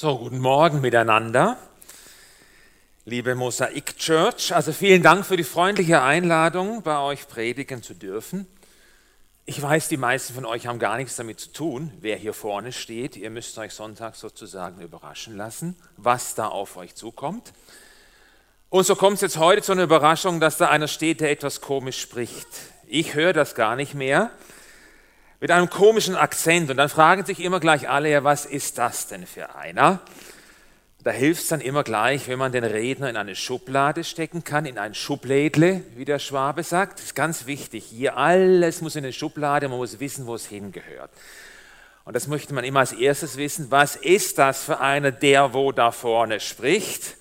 So, guten Morgen miteinander, liebe Mosaik Church. Also vielen Dank für die freundliche Einladung, bei euch predigen zu dürfen. Ich weiß, die meisten von euch haben gar nichts damit zu tun, wer hier vorne steht. Ihr müsst euch Sonntag sozusagen überraschen lassen, was da auf euch zukommt. Und so kommt es jetzt heute zu einer Überraschung, dass da einer steht, der etwas komisch spricht. Ich höre das gar nicht mehr mit einem komischen Akzent. Und dann fragen sich immer gleich alle, ja, was ist das denn für einer? Da hilft es dann immer gleich, wenn man den Redner in eine Schublade stecken kann, in ein Schublädle, wie der Schwabe sagt. Das ist ganz wichtig. Hier alles muss in eine Schublade, man muss wissen, wo es hingehört. Und das möchte man immer als erstes wissen. Was ist das für einer, der wo da vorne spricht?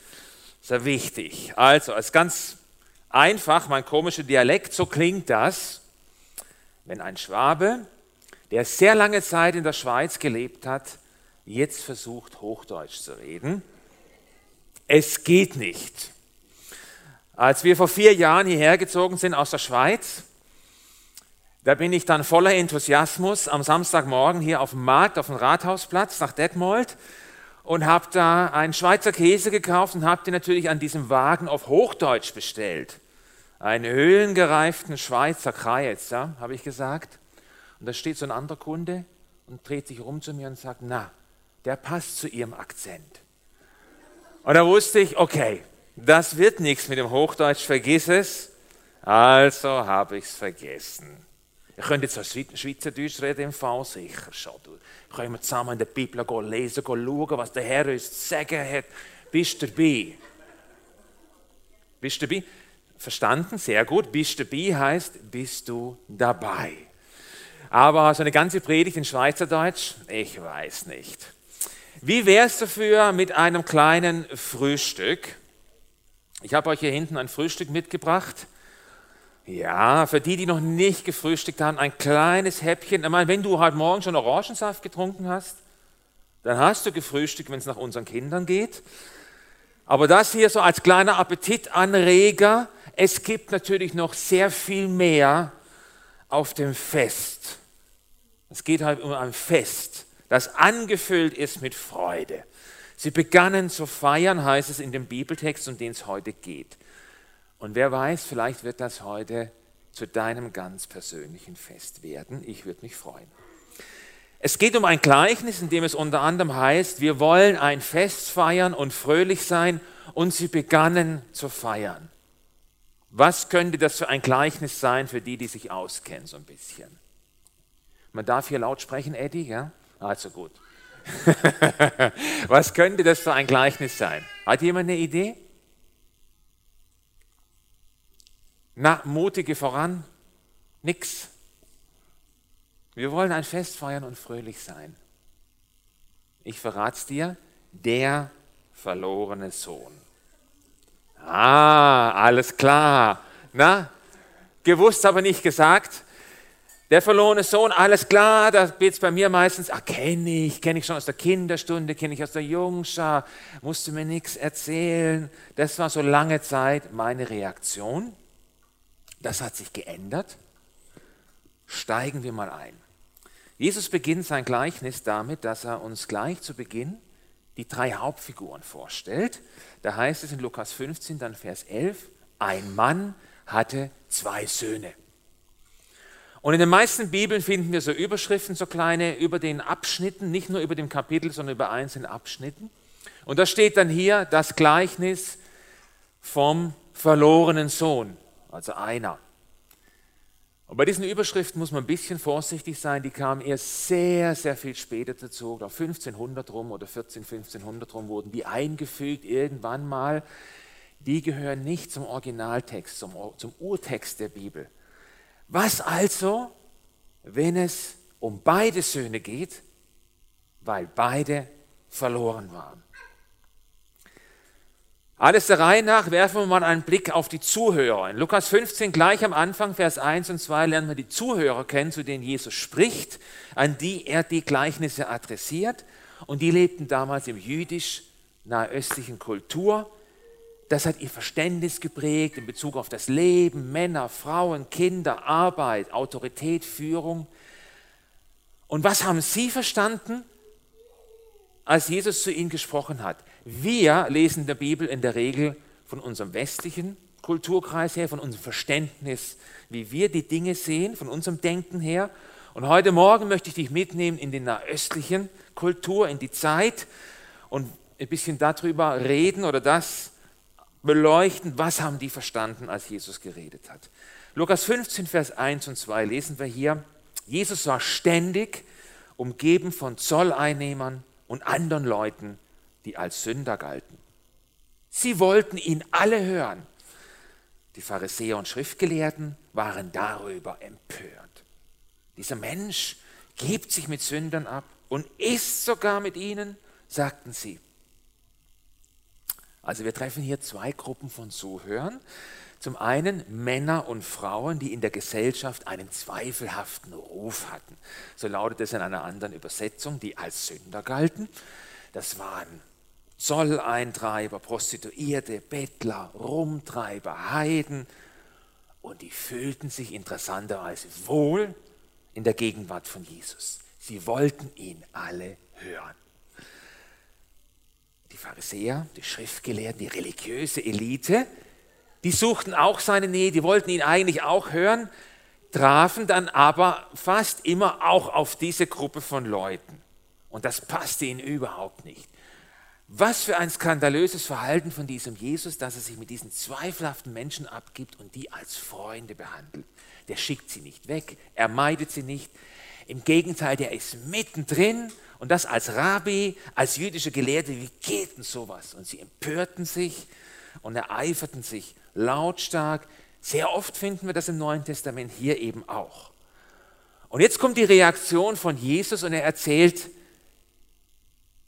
Sehr wichtig. Also, als ganz einfach, mein komischer Dialekt, so klingt das, wenn ein Schwabe der sehr lange Zeit in der Schweiz gelebt hat, jetzt versucht, Hochdeutsch zu reden. Es geht nicht. Als wir vor vier Jahren hierher gezogen sind aus der Schweiz, da bin ich dann voller Enthusiasmus am Samstagmorgen hier auf dem Markt, auf dem Rathausplatz nach Detmold und habe da einen Schweizer Käse gekauft und habe den natürlich an diesem Wagen auf Hochdeutsch bestellt. Einen höhlengereiften Schweizer Kreuz, ja, habe ich gesagt. Und da steht so ein anderer Kunde und dreht sich rum zu mir und sagt, na, der passt zu ihrem Akzent. Und da wusste ich, okay, das wird nichts mit dem Hochdeutsch, vergiss es. Also habe ich es vergessen. Ich könnte jetzt auch Schweizerdeutsch reden im Fall, sicher schon. Du. Können wir zusammen in der Bibel gehen, lesen, gehen, schauen, was der Herr uns zu sagen hat. Bist du dabei? Bist du dabei? Verstanden? Sehr gut. Bist du dabei heißt, bist du dabei. Aber so eine ganze Predigt in Schweizerdeutsch, ich weiß nicht. Wie wäre es dafür mit einem kleinen Frühstück? Ich habe euch hier hinten ein Frühstück mitgebracht. Ja, für die, die noch nicht gefrühstückt haben, ein kleines Häppchen. Ich meine, wenn du heute Morgen schon Orangensaft getrunken hast, dann hast du gefrühstückt, wenn es nach unseren Kindern geht. Aber das hier so als kleiner Appetitanreger. Es gibt natürlich noch sehr viel mehr auf dem Fest. Es geht halt um ein Fest, das angefüllt ist mit Freude. Sie begannen zu feiern, heißt es in dem Bibeltext, um den es heute geht. Und wer weiß, vielleicht wird das heute zu deinem ganz persönlichen Fest werden. Ich würde mich freuen. Es geht um ein Gleichnis, in dem es unter anderem heißt, wir wollen ein Fest feiern und fröhlich sein und sie begannen zu feiern. Was könnte das für ein Gleichnis sein für die, die sich auskennen so ein bisschen? Man darf hier laut sprechen, Eddie, ja? Also gut. Was könnte das für ein Gleichnis sein? Hat jemand eine Idee? Na, mutige voran? Nix. Wir wollen ein Fest feiern und fröhlich sein. Ich verrate es dir, der verlorene Sohn. Ah, alles klar. Na, gewusst, aber nicht gesagt. Der verlorene Sohn, alles klar, da wird es bei mir meistens, ah, kenne ich, kenne ich schon aus der Kinderstunde, kenne ich aus der Jungschar, musste mir nichts erzählen. Das war so lange Zeit meine Reaktion. Das hat sich geändert. Steigen wir mal ein. Jesus beginnt sein Gleichnis damit, dass er uns gleich zu Beginn die drei Hauptfiguren vorstellt. Da heißt es in Lukas 15, dann Vers 11, ein Mann hatte zwei Söhne. Und in den meisten Bibeln finden wir so Überschriften, so kleine über den Abschnitten, nicht nur über dem Kapitel, sondern über einzelne Abschnitten. Und da steht dann hier das Gleichnis vom verlorenen Sohn, also einer. Und bei diesen Überschriften muss man ein bisschen vorsichtig sein, die kamen erst sehr, sehr viel später dazu, auf 1500 rum oder 14, 1500 rum wurden die eingefügt irgendwann mal. Die gehören nicht zum Originaltext, zum, zum Urtext der Bibel. Was also, wenn es um beide Söhne geht, weil beide verloren waren? Alles der Reihe nach werfen wir mal einen Blick auf die Zuhörer. In Lukas 15 gleich am Anfang, Vers 1 und 2, lernen wir die Zuhörer kennen, zu denen Jesus spricht, an die er die Gleichnisse adressiert. Und die lebten damals im jüdisch-nahöstlichen Kultur. Das hat ihr Verständnis geprägt in Bezug auf das Leben, Männer, Frauen, Kinder, Arbeit, Autorität, Führung. Und was haben sie verstanden? als Jesus zu ihnen gesprochen hat. Wir lesen in der Bibel in der Regel von unserem westlichen Kulturkreis her, von unserem Verständnis, wie wir die Dinge sehen, von unserem Denken her. Und heute Morgen möchte ich dich mitnehmen in die nahöstlichen Kultur, in die Zeit und ein bisschen darüber reden oder das beleuchten, was haben die verstanden, als Jesus geredet hat. Lukas 15, Vers 1 und 2 lesen wir hier. Jesus war ständig umgeben von Zolleinnehmern und anderen Leuten, die als Sünder galten. Sie wollten ihn alle hören. Die Pharisäer und Schriftgelehrten waren darüber empört. Dieser Mensch gibt sich mit Sündern ab und isst sogar mit ihnen, sagten sie. Also wir treffen hier zwei Gruppen von Zuhörern. Zum einen Männer und Frauen, die in der Gesellschaft einen zweifelhaften Ruf hatten. So lautet es in einer anderen Übersetzung, die als Sünder galten. Das waren Zolleintreiber, Prostituierte, Bettler, Rumtreiber, Heiden. Und die fühlten sich interessanterweise wohl in der Gegenwart von Jesus. Sie wollten ihn alle hören die Pharisäer, die Schriftgelehrten, die religiöse Elite, die suchten auch seine Nähe, die wollten ihn eigentlich auch hören, trafen dann aber fast immer auch auf diese Gruppe von Leuten. Und das passte ihnen überhaupt nicht. Was für ein skandalöses Verhalten von diesem Jesus, dass er sich mit diesen zweifelhaften Menschen abgibt und die als Freunde behandelt. Der schickt sie nicht weg, er meidet sie nicht. Im Gegenteil, der ist mittendrin und das als Rabbi, als jüdische Gelehrte, wie geht denn sowas? Und sie empörten sich und ereiferten sich lautstark. Sehr oft finden wir das im Neuen Testament hier eben auch. Und jetzt kommt die Reaktion von Jesus und er erzählt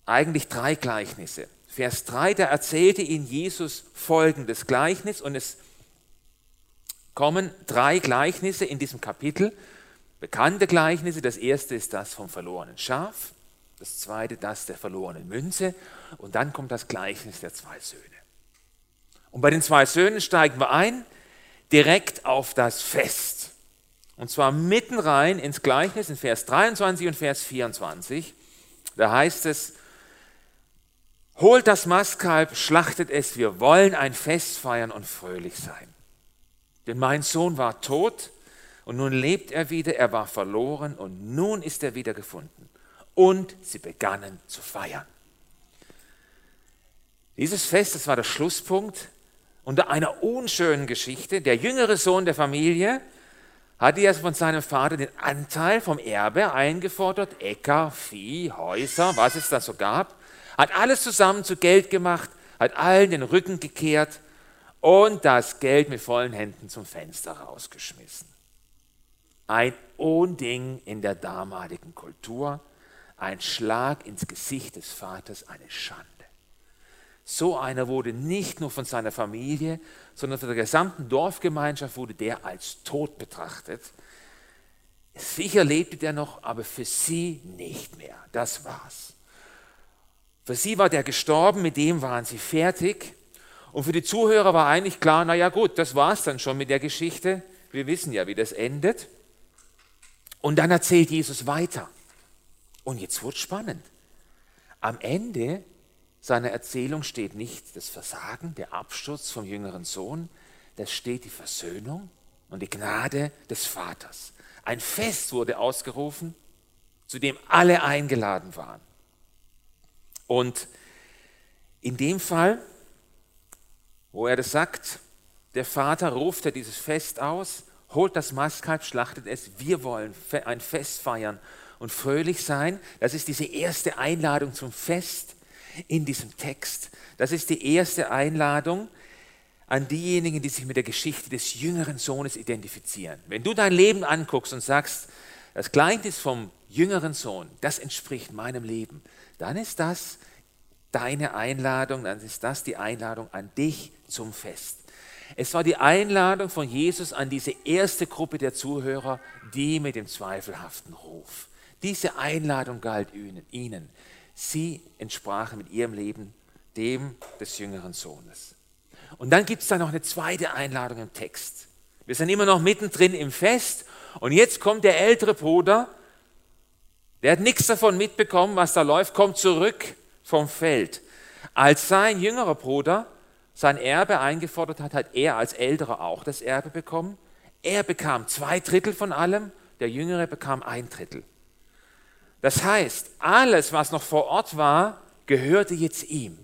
eigentlich drei Gleichnisse. Vers 3, da erzählte ihnen Jesus folgendes Gleichnis und es kommen drei Gleichnisse in diesem Kapitel, bekannte Gleichnisse. Das erste ist das vom verlorenen Schaf, das zweite das der verlorenen Münze und dann kommt das Gleichnis der zwei Söhne. Und bei den zwei Söhnen steigen wir ein direkt auf das Fest. Und zwar mitten rein ins Gleichnis in Vers 23 und Vers 24. Da heißt es, holt das Mastkalb, schlachtet es, wir wollen ein Fest feiern und fröhlich sein. Denn mein Sohn war tot und nun lebt er wieder, er war verloren und nun ist er wieder gefunden und sie begannen zu feiern. Dieses Fest, das war der Schlusspunkt unter einer unschönen Geschichte. Der jüngere Sohn der Familie hatte ja von seinem Vater den Anteil vom Erbe eingefordert, Äcker, Vieh, Häuser, was es da so gab, hat alles zusammen zu Geld gemacht, hat allen den Rücken gekehrt und das Geld mit vollen Händen zum Fenster rausgeschmissen. Ein Unding in der damaligen Kultur ein Schlag ins Gesicht des Vaters, eine Schande. So einer wurde nicht nur von seiner Familie, sondern von der gesamten Dorfgemeinschaft wurde der als tot betrachtet. Sicher lebte der noch, aber für sie nicht mehr. Das war's. Für sie war der gestorben, mit dem waren sie fertig. Und für die Zuhörer war eigentlich klar, naja gut, das war's dann schon mit der Geschichte. Wir wissen ja, wie das endet. Und dann erzählt Jesus weiter. Und jetzt wird spannend. Am Ende seiner Erzählung steht nicht das Versagen, der Absturz vom jüngeren Sohn, da steht die Versöhnung und die Gnade des Vaters. Ein Fest wurde ausgerufen, zu dem alle eingeladen waren. Und in dem Fall, wo er das sagt, der Vater ruft er dieses Fest aus, holt das Mastkalb, schlachtet es, wir wollen ein Fest feiern und fröhlich sein. Das ist diese erste Einladung zum Fest in diesem Text. Das ist die erste Einladung an diejenigen, die sich mit der Geschichte des jüngeren Sohnes identifizieren. Wenn du dein Leben anguckst und sagst, das Gleichnis vom jüngeren Sohn, das entspricht meinem Leben, dann ist das deine Einladung, dann ist das die Einladung an dich zum Fest. Es war die Einladung von Jesus an diese erste Gruppe der Zuhörer, die mit dem zweifelhaften Ruf. Diese Einladung galt ihnen. Sie entsprachen mit ihrem Leben dem des jüngeren Sohnes. Und dann gibt es da noch eine zweite Einladung im Text. Wir sind immer noch mittendrin im Fest und jetzt kommt der ältere Bruder, der hat nichts davon mitbekommen, was da läuft, kommt zurück vom Feld. Als sein jüngerer Bruder sein Erbe eingefordert hat, hat er als älterer auch das Erbe bekommen. Er bekam zwei Drittel von allem, der jüngere bekam ein Drittel. Das heißt, alles, was noch vor Ort war, gehörte jetzt ihm.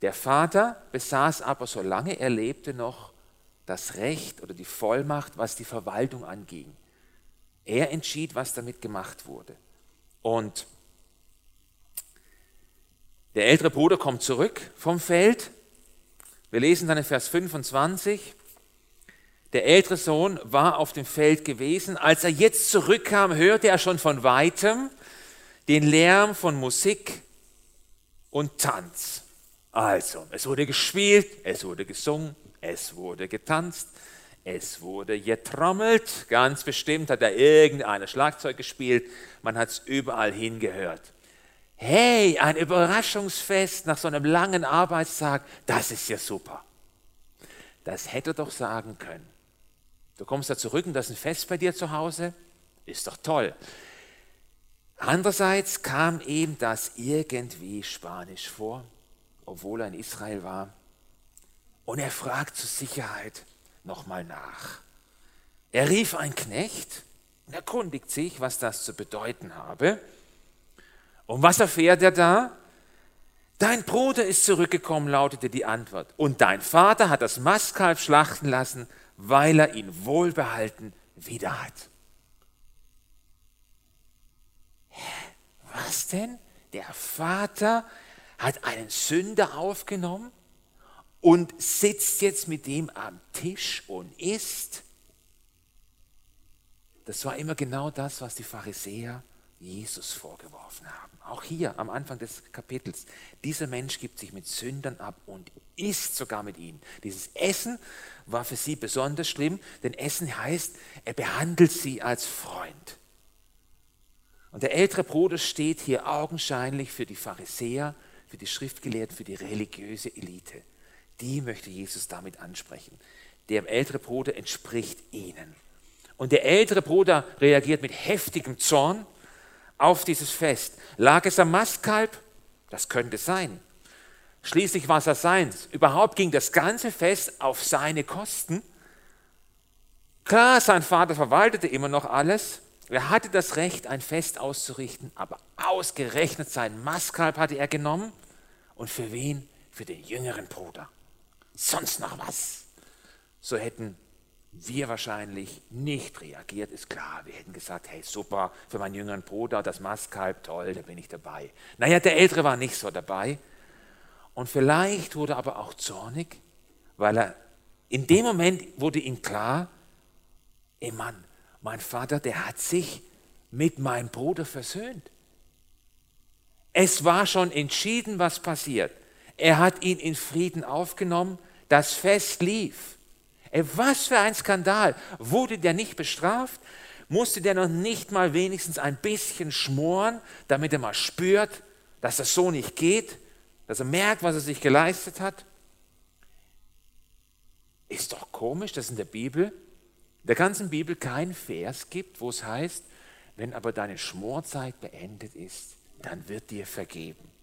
Der Vater besaß aber, solange er lebte, noch das Recht oder die Vollmacht, was die Verwaltung anging. Er entschied, was damit gemacht wurde. Und der ältere Bruder kommt zurück vom Feld. Wir lesen dann in Vers 25. Der ältere Sohn war auf dem Feld gewesen. Als er jetzt zurückkam, hörte er schon von weitem den Lärm von Musik und Tanz. Also, es wurde gespielt, es wurde gesungen, es wurde getanzt, es wurde getrommelt. Ganz bestimmt hat da irgendeine Schlagzeug gespielt. Man hat es überall hingehört. Hey, ein Überraschungsfest nach so einem langen Arbeitstag, das ist ja super. Das hätte er doch sagen können. Du kommst da zurück und das ist ein Fest bei dir zu Hause. Ist doch toll. Andererseits kam ihm das irgendwie spanisch vor, obwohl er in Israel war. Und er fragt zur Sicherheit nochmal nach. Er rief einen Knecht und erkundigt sich, was das zu bedeuten habe. Und was erfährt er da? Dein Bruder ist zurückgekommen, lautete die Antwort. Und dein Vater hat das Mastkalb schlachten lassen weil er ihn wohlbehalten wieder hat. Was denn? Der Vater hat einen Sünder aufgenommen und sitzt jetzt mit dem am Tisch und isst. Das war immer genau das, was die Pharisäer Jesus vorgeworfen haben. Auch hier am Anfang des Kapitels. Dieser Mensch gibt sich mit Sündern ab und isst sogar mit ihnen. Dieses Essen war für sie besonders schlimm, denn Essen heißt, er behandelt sie als Freund. Und der ältere Bruder steht hier augenscheinlich für die Pharisäer, für die Schriftgelehrten, für die religiöse Elite. Die möchte Jesus damit ansprechen. Der ältere Bruder entspricht ihnen. Und der ältere Bruder reagiert mit heftigem Zorn auf dieses Fest. Lag es am Mastkalb? Das könnte sein. Schließlich war es seins. Überhaupt ging das ganze Fest auf seine Kosten. Klar, sein Vater verwaltete immer noch alles. Er hatte das Recht, ein Fest auszurichten, aber ausgerechnet sein Mastkalb hatte er genommen. Und für wen? Für den jüngeren Bruder. Sonst noch was. So hätten wir wahrscheinlich nicht reagiert, ist klar. Wir hätten gesagt, hey, super, für meinen jüngeren Bruder, das Mastkalb, toll, da bin ich dabei. Naja, der Ältere war nicht so dabei. Und vielleicht wurde er aber auch zornig, weil er in dem Moment wurde ihm klar, ey Mann, mein Vater, der hat sich mit meinem Bruder versöhnt. Es war schon entschieden, was passiert. Er hat ihn in Frieden aufgenommen, das Fest lief. Ey, was für ein Skandal. Wurde der nicht bestraft? Musste der noch nicht mal wenigstens ein bisschen schmoren, damit er mal spürt, dass das so nicht geht? Dass er merkt, was er sich geleistet hat? Ist doch komisch, dass in der Bibel, der ganzen Bibel kein Vers gibt, wo es heißt, wenn aber deine Schmorzeit beendet ist, dann wird dir vergeben.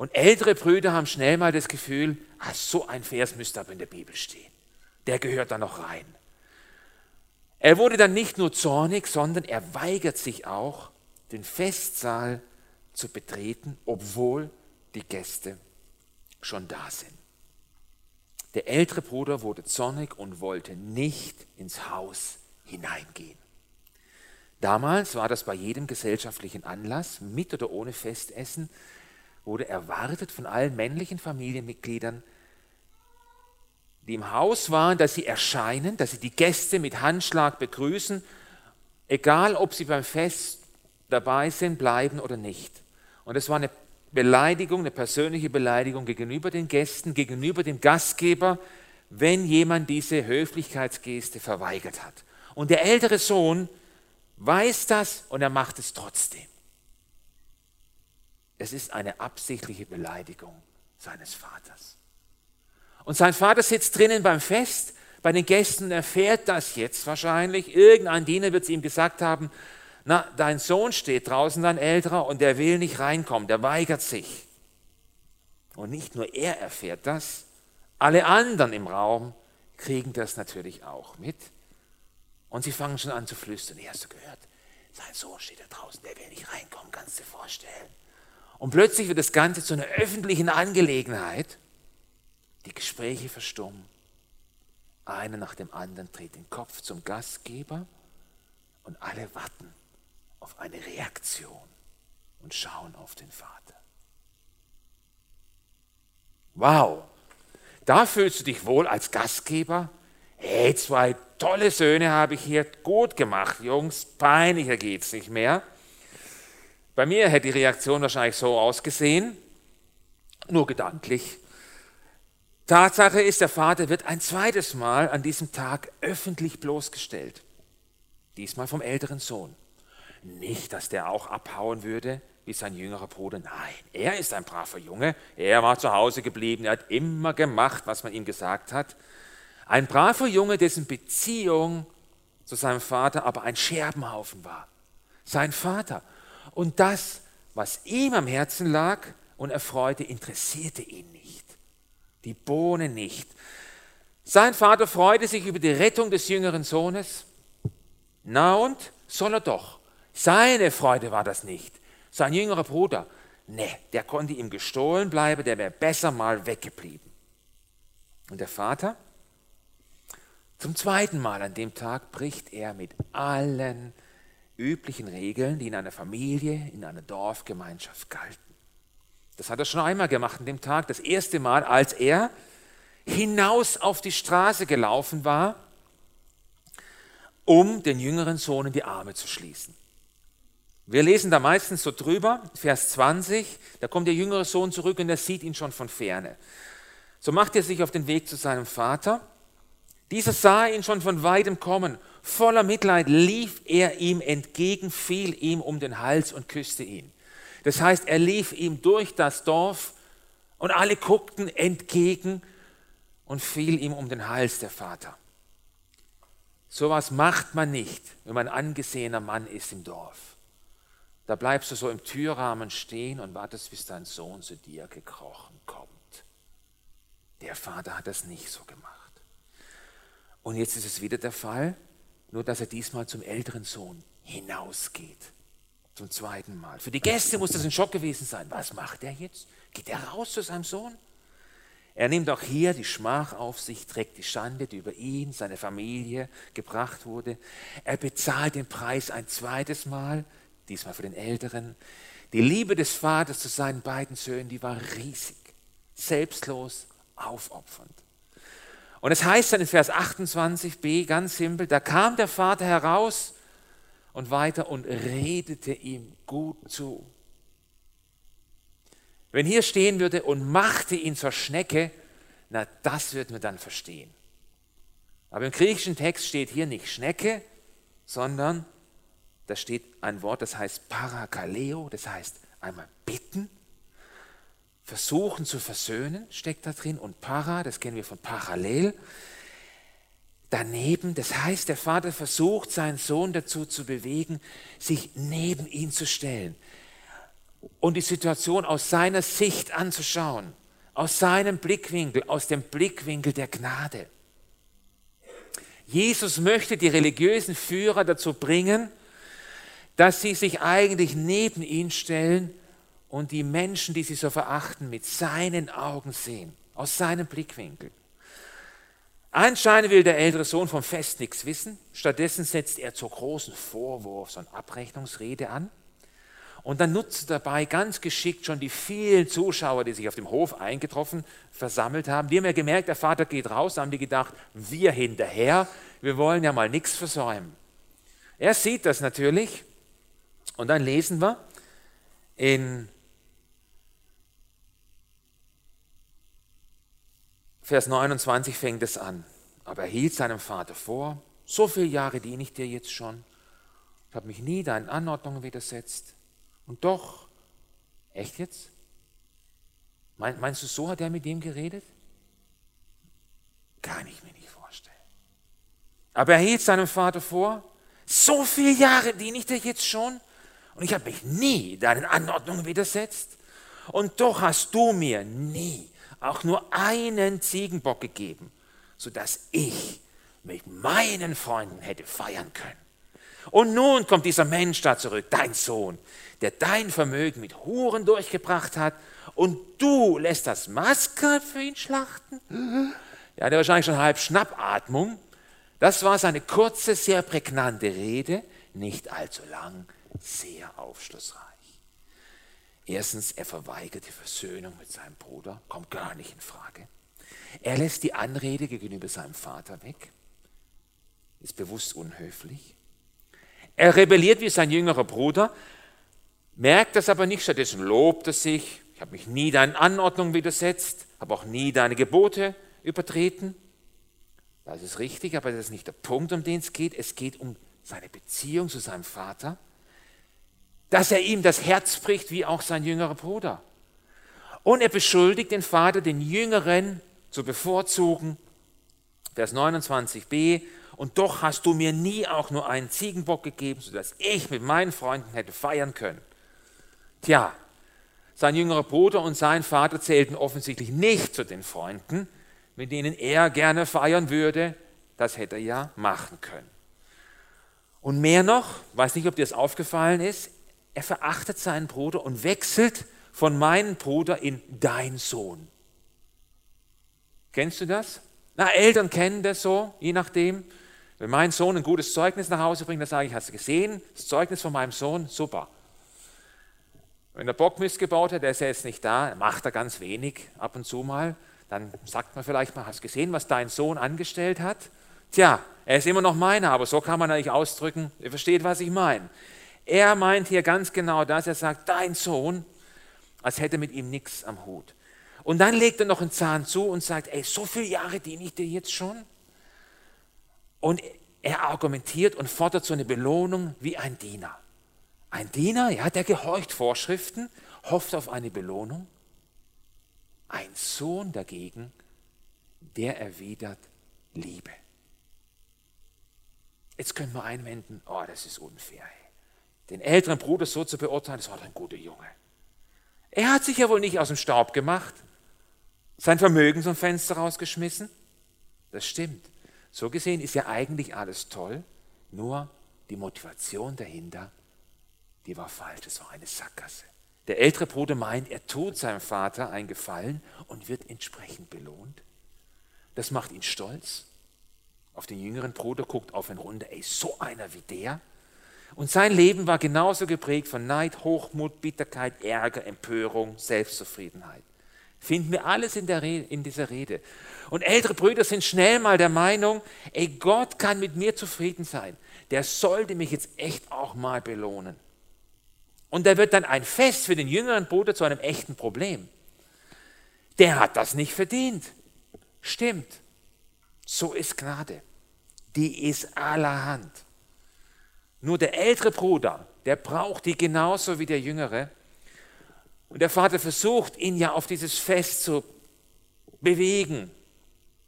Und ältere Brüder haben schnell mal das Gefühl, ah, so ein Vers müsste aber in der Bibel stehen der gehört da noch rein. Er wurde dann nicht nur zornig, sondern er weigert sich auch, den Festsaal zu betreten, obwohl die Gäste schon da sind. Der ältere Bruder wurde zornig und wollte nicht ins Haus hineingehen. Damals war das bei jedem gesellschaftlichen Anlass, mit oder ohne Festessen, wurde erwartet von allen männlichen Familienmitgliedern, die im Haus waren, dass sie erscheinen, dass sie die Gäste mit Handschlag begrüßen, egal ob sie beim Fest dabei sind, bleiben oder nicht. Und es war eine Beleidigung, eine persönliche Beleidigung gegenüber den Gästen, gegenüber dem Gastgeber, wenn jemand diese Höflichkeitsgeste verweigert hat. Und der ältere Sohn weiß das und er macht es trotzdem. Es ist eine absichtliche Beleidigung seines Vaters. Und sein Vater sitzt drinnen beim Fest bei den Gästen erfährt das jetzt wahrscheinlich. Irgendein Diener wird es ihm gesagt haben, na, dein Sohn steht draußen, dein älterer, und der will nicht reinkommen, der weigert sich. Und nicht nur er erfährt das, alle anderen im Raum kriegen das natürlich auch mit. Und sie fangen schon an zu flüstern. Hast du gehört? Sein Sohn steht da draußen, der will nicht reinkommen, kannst du dir vorstellen. Und plötzlich wird das Ganze zu einer öffentlichen Angelegenheit. Die Gespräche verstummen. Einer nach dem anderen dreht den Kopf zum Gastgeber und alle warten auf eine Reaktion und schauen auf den Vater. Wow, da fühlst du dich wohl als Gastgeber? Hey, zwei tolle Söhne habe ich hier gut gemacht, Jungs, peinlicher geht's nicht mehr. Bei mir hätte die Reaktion wahrscheinlich so ausgesehen, nur gedanklich. Tatsache ist, der Vater wird ein zweites Mal an diesem Tag öffentlich bloßgestellt. Diesmal vom älteren Sohn. Nicht, dass der auch abhauen würde wie sein jüngerer Bruder. Nein, er ist ein braver Junge. Er war zu Hause geblieben. Er hat immer gemacht, was man ihm gesagt hat. Ein braver Junge, dessen Beziehung zu seinem Vater aber ein Scherbenhaufen war. Sein Vater. Und das, was ihm am Herzen lag und erfreute, interessierte ihn nicht. Die Bohne nicht. Sein Vater freute sich über die Rettung des jüngeren Sohnes. Na und? Soll er doch. Seine Freude war das nicht. Sein jüngerer Bruder, ne, der konnte ihm gestohlen bleiben, der wäre besser mal weggeblieben. Und der Vater? Zum zweiten Mal an dem Tag bricht er mit allen üblichen Regeln, die in einer Familie, in einer Dorfgemeinschaft galten. Das hat er schon einmal gemacht an dem Tag, das erste Mal, als er hinaus auf die Straße gelaufen war, um den jüngeren Sohn in die Arme zu schließen. Wir lesen da meistens so drüber, Vers 20, da kommt der jüngere Sohn zurück und er sieht ihn schon von ferne. So macht er sich auf den Weg zu seinem Vater. Dieser sah ihn schon von weitem kommen. Voller Mitleid lief er ihm entgegen, fiel ihm um den Hals und küsste ihn. Das heißt, er lief ihm durch das Dorf und alle guckten entgegen und fiel ihm um den Hals, der Vater. Sowas macht man nicht, wenn man angesehener Mann ist im Dorf. Da bleibst du so im Türrahmen stehen und wartest, bis dein Sohn zu dir gekrochen kommt. Der Vater hat das nicht so gemacht. Und jetzt ist es wieder der Fall, nur dass er diesmal zum älteren Sohn hinausgeht. Zum zweiten Mal. Für die Gäste muss das ein Schock gewesen sein. Was macht er jetzt? Geht er raus zu seinem Sohn? Er nimmt auch hier die Schmach auf sich, trägt die Schande, die über ihn, seine Familie gebracht wurde. Er bezahlt den Preis ein zweites Mal diesmal für den Älteren. Die Liebe des Vaters zu seinen beiden Söhnen, die war riesig, selbstlos, aufopfernd. Und es heißt dann in Vers 28b ganz simpel, da kam der Vater heraus und weiter und redete ihm gut zu. Wenn hier stehen würde und machte ihn zur Schnecke, na das würden wir dann verstehen. Aber im griechischen Text steht hier nicht Schnecke, sondern da steht ein Wort, das heißt Parakaleo, das heißt einmal bitten, versuchen zu versöhnen, steckt da drin, und Para, das kennen wir von parallel. Daneben, das heißt, der Vater versucht seinen Sohn dazu zu bewegen, sich neben ihn zu stellen und die Situation aus seiner Sicht anzuschauen, aus seinem Blickwinkel, aus dem Blickwinkel der Gnade. Jesus möchte die religiösen Führer dazu bringen, dass sie sich eigentlich neben ihn stellen und die Menschen, die sie so verachten, mit seinen Augen sehen, aus seinem Blickwinkel. Anscheinend will der ältere Sohn vom Fest nichts wissen. Stattdessen setzt er zur großen Vorwurfs- und Abrechnungsrede an. Und dann nutzt er dabei ganz geschickt schon die vielen Zuschauer, die sich auf dem Hof eingetroffen, versammelt haben. Die haben ja gemerkt, der Vater geht raus, haben die gedacht, wir hinterher, wir wollen ja mal nichts versäumen. Er sieht das natürlich und dann lesen wir in Vers 29 fängt es an. Aber er hielt seinem Vater vor, so viele Jahre diene ich dir jetzt schon, ich habe mich nie deinen Anordnungen widersetzt. Und doch, echt jetzt? Meinst du, so hat er mit dem geredet? Kann ich mir nicht vorstellen. Aber er hielt seinem Vater vor, So viele Jahre diene ich dir jetzt schon und ich habe mich nie deinen Anordnungen widersetzt. Und doch hast du mir nie auch nur einen Ziegenbock gegeben, sodass ich mit meinen Freunden hätte feiern können. Und nun kommt dieser Mensch da zurück, dein Sohn, der dein Vermögen mit Huren durchgebracht hat und du lässt das Maskat für ihn schlachten? Ja, der wahrscheinlich schon halb Schnappatmung. Das war seine kurze, sehr prägnante Rede, nicht allzu lang, sehr aufschlussreich. Erstens, er verweigert die Versöhnung mit seinem Bruder, kommt gar nicht in Frage. Er lässt die Anrede gegenüber seinem Vater weg, ist bewusst unhöflich. Er rebelliert wie sein jüngerer Bruder, merkt das aber nicht, stattdessen lobt er sich, ich habe mich nie deinen Anordnungen widersetzt, habe auch nie deine Gebote übertreten. Das ist richtig, aber das ist nicht der Punkt, um den es geht. Es geht um seine Beziehung zu seinem Vater, dass er ihm das Herz bricht, wie auch sein jüngerer Bruder. Und er beschuldigt den Vater, den Jüngeren zu bevorzugen. Vers 29b, und doch hast du mir nie auch nur einen Ziegenbock gegeben, sodass ich mit meinen Freunden hätte feiern können. Tja, sein jüngerer Bruder und sein Vater zählten offensichtlich nicht zu den Freunden, mit denen er gerne feiern würde. Das hätte er ja machen können. Und mehr noch, weiß nicht, ob dir das aufgefallen ist, er verachtet seinen Bruder und wechselt von meinem Bruder in dein Sohn. Kennst du das? Na, Eltern kennen das so, je nachdem. Wenn mein Sohn ein gutes Zeugnis nach Hause bringt, dann sage ich, hast du gesehen, das Zeugnis von meinem Sohn, super. Wenn der Bock Mist gebaut hat, der ist ja jetzt nicht da, macht er ganz wenig ab und zu mal, dann sagt man vielleicht mal, hast du gesehen, was dein Sohn angestellt hat? Tja, er ist immer noch meiner, aber so kann man eigentlich ausdrücken, ihr versteht, was ich meine. Er meint hier ganz genau das, er sagt, dein Sohn, als hätte mit ihm nichts am Hut. Und dann legt er noch einen Zahn zu und sagt, ey, so viele Jahre diene ich dir jetzt schon. Und er argumentiert und fordert so eine Belohnung wie ein Diener. Ein Diener, ja, der gehorcht Vorschriften, hofft auf eine Belohnung. Ein Sohn dagegen, der erwidert Liebe. Jetzt können wir einwenden, oh, das ist unfair. Den älteren Bruder so zu beurteilen, das war doch ein guter Junge. Er hat sich ja wohl nicht aus dem Staub gemacht, sein Vermögen zum Fenster rausgeschmissen. Das stimmt. So gesehen ist ja eigentlich alles toll, nur die Motivation dahinter die war falsch, es war eine Sackgasse. Der ältere Bruder meint, er tut seinem Vater einen Gefallen und wird entsprechend belohnt. Das macht ihn stolz. Auf den jüngeren Bruder guckt auf ihn runter, ey, so einer wie der. Und sein Leben war genauso geprägt von Neid, Hochmut, Bitterkeit, Ärger, Empörung, Selbstzufriedenheit. Finden wir alles in, Rede, in dieser Rede. Und ältere Brüder sind schnell mal der Meinung, ey, Gott kann mit mir zufrieden sein. Der sollte mich jetzt echt auch mal belohnen. Und da wird dann ein Fest für den jüngeren Bruder zu einem echten Problem. Der hat das nicht verdient. Stimmt. So ist Gnade. Die ist allerhand. Nur der ältere Bruder, der braucht die genauso wie der jüngere. Und der Vater versucht, ihn ja auf dieses Fest zu bewegen,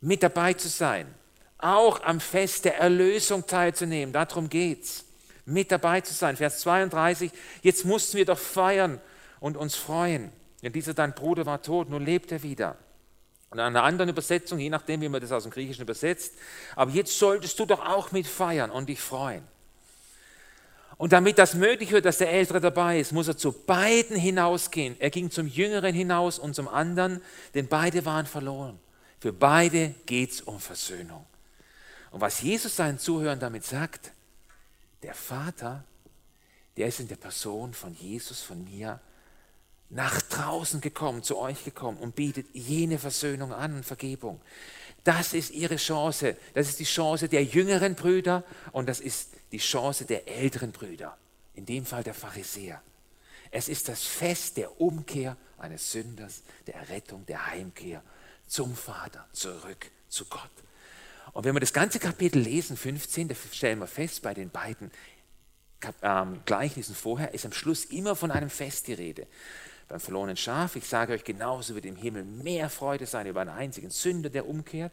mit dabei zu sein, auch am Fest der Erlösung teilzunehmen. Darum geht's mit dabei zu sein. Vers 32, jetzt mussten wir doch feiern und uns freuen. Denn dieser dein Bruder war tot, nun lebt er wieder. Und an einer anderen Übersetzung, je nachdem, wie man das aus dem Griechischen übersetzt, aber jetzt solltest du doch auch mit feiern und dich freuen. Und damit das möglich wird, dass der Ältere dabei ist, muss er zu beiden hinausgehen. Er ging zum Jüngeren hinaus und zum anderen, denn beide waren verloren. Für beide geht es um Versöhnung. Und was Jesus seinen Zuhörern damit sagt, der Vater, der ist in der Person von Jesus, von mir, nach draußen gekommen, zu euch gekommen und bietet jene Versöhnung an und Vergebung. Das ist ihre Chance. Das ist die Chance der jüngeren Brüder und das ist die Chance der älteren Brüder. In dem Fall der Pharisäer. Es ist das Fest der Umkehr eines Sünders, der Errettung, der Heimkehr zum Vater, zurück zu Gott. Und wenn wir das ganze Kapitel lesen, 15, da stellen wir fest, bei den beiden ähm, Gleichnissen vorher ist am Schluss immer von einem Fest die Rede. Beim verlorenen Schaf, ich sage euch genauso, wird im Himmel mehr Freude sein über einen einzigen Sünder, der umkehrt.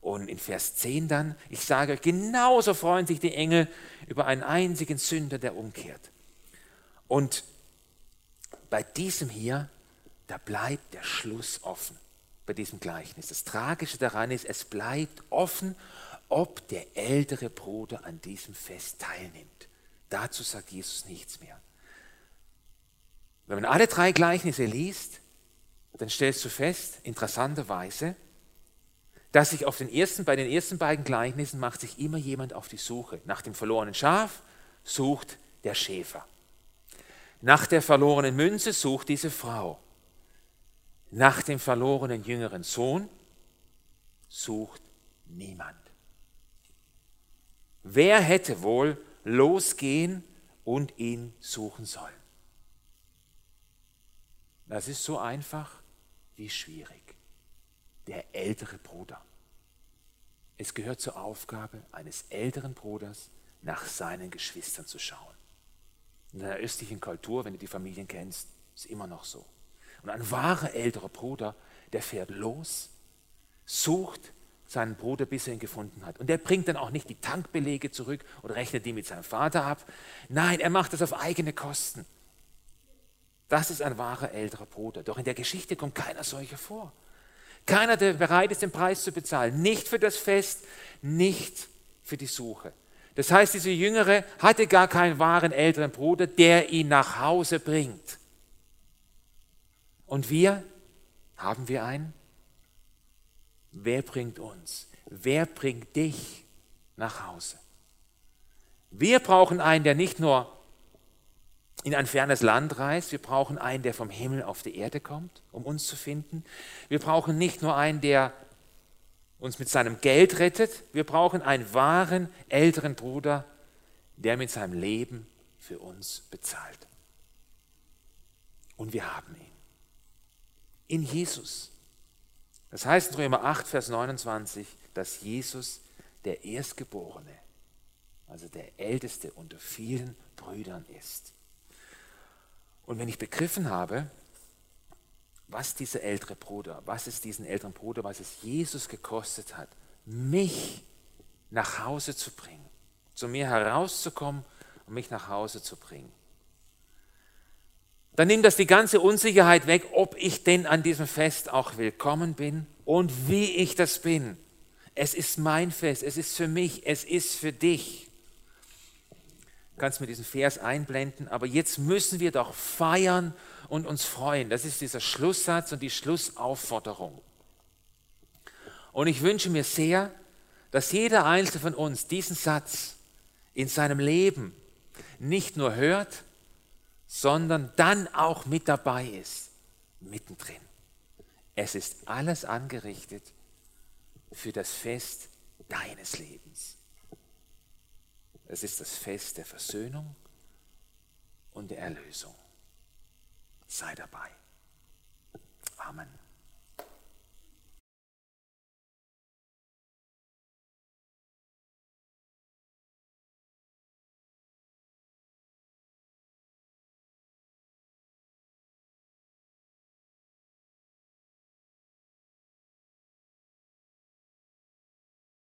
Und in Vers 10 dann, ich sage euch, genauso freuen sich die Engel über einen einzigen Sünder, der umkehrt. Und bei diesem hier, da bleibt der Schluss offen, bei diesem Gleichnis. Das Tragische daran ist, es bleibt offen, ob der ältere Bruder an diesem Fest teilnimmt. Dazu sagt Jesus nichts mehr. Wenn man alle drei Gleichnisse liest, dann stellst du fest, interessanterweise, dass sich auf den ersten, bei den ersten beiden Gleichnissen macht sich immer jemand auf die Suche. Nach dem verlorenen Schaf sucht der Schäfer. Nach der verlorenen Münze sucht diese Frau. Nach dem verlorenen jüngeren Sohn sucht niemand. Wer hätte wohl losgehen und ihn suchen sollen? Das ist so einfach wie schwierig. Der ältere Bruder. Es gehört zur Aufgabe eines älteren Bruders, nach seinen Geschwistern zu schauen. In der östlichen Kultur, wenn du die Familien kennst, ist immer noch so. Und ein wahrer älterer Bruder, der fährt los, sucht seinen Bruder, bis er ihn gefunden hat. Und der bringt dann auch nicht die Tankbelege zurück oder rechnet die mit seinem Vater ab. Nein, er macht das auf eigene Kosten. Das ist ein wahrer älterer Bruder. Doch in der Geschichte kommt keiner solcher vor. Keiner, der bereit ist, den Preis zu bezahlen. Nicht für das Fest, nicht für die Suche. Das heißt, dieser Jüngere hatte gar keinen wahren älteren Bruder, der ihn nach Hause bringt. Und wir, haben wir einen? Wer bringt uns? Wer bringt dich nach Hause? Wir brauchen einen, der nicht nur in ein fernes Land reist, wir brauchen einen, der vom Himmel auf die Erde kommt, um uns zu finden. Wir brauchen nicht nur einen, der uns mit seinem Geld rettet, wir brauchen einen wahren älteren Bruder, der mit seinem Leben für uns bezahlt. Und wir haben ihn. In Jesus. Das heißt in Römer 8, Vers 29, dass Jesus der Erstgeborene, also der Älteste unter vielen Brüdern ist. Und wenn ich begriffen habe, was dieser ältere Bruder, was es diesen älteren Bruder, was es Jesus gekostet hat, mich nach Hause zu bringen, zu mir herauszukommen und mich nach Hause zu bringen, dann nimmt das die ganze Unsicherheit weg, ob ich denn an diesem Fest auch willkommen bin und wie ich das bin. Es ist mein Fest, es ist für mich, es ist für dich. Kannst mir diesen Vers einblenden, aber jetzt müssen wir doch feiern und uns freuen. Das ist dieser Schlusssatz und die Schlussaufforderung. Und ich wünsche mir sehr, dass jeder Einzelne von uns diesen Satz in seinem Leben nicht nur hört, sondern dann auch mit dabei ist, mittendrin. Es ist alles angerichtet für das Fest deines Lebens. Es ist das Fest der Versöhnung und der Erlösung. Sei dabei. Amen.